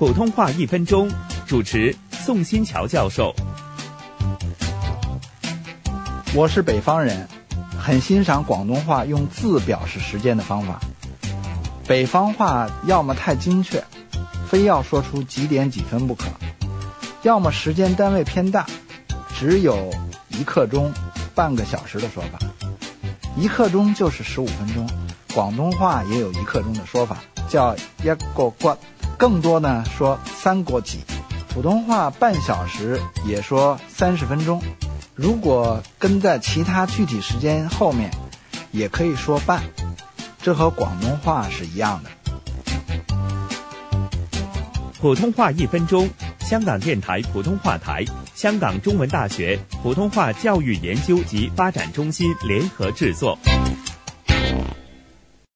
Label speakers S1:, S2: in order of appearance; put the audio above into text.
S1: 普通话一分钟，主持宋新桥教授。
S2: 我是北方人，很欣赏广东话用字表示时间的方法。北方话要么太精确，非要说出几点几分不可；要么时间单位偏大，只有一刻钟、半个小时的说法。一刻钟就是十五分钟，广东话也有一刻钟的说法，叫一个骨。更多呢说三国几，普通话半小时也说三十分钟，如果跟在其他具体时间后面，也可以说半，这和广东话是一样的。
S1: 普通话一分钟，香港电台普通话台、香港中文大学普通话教育研究及发展中心联合制作。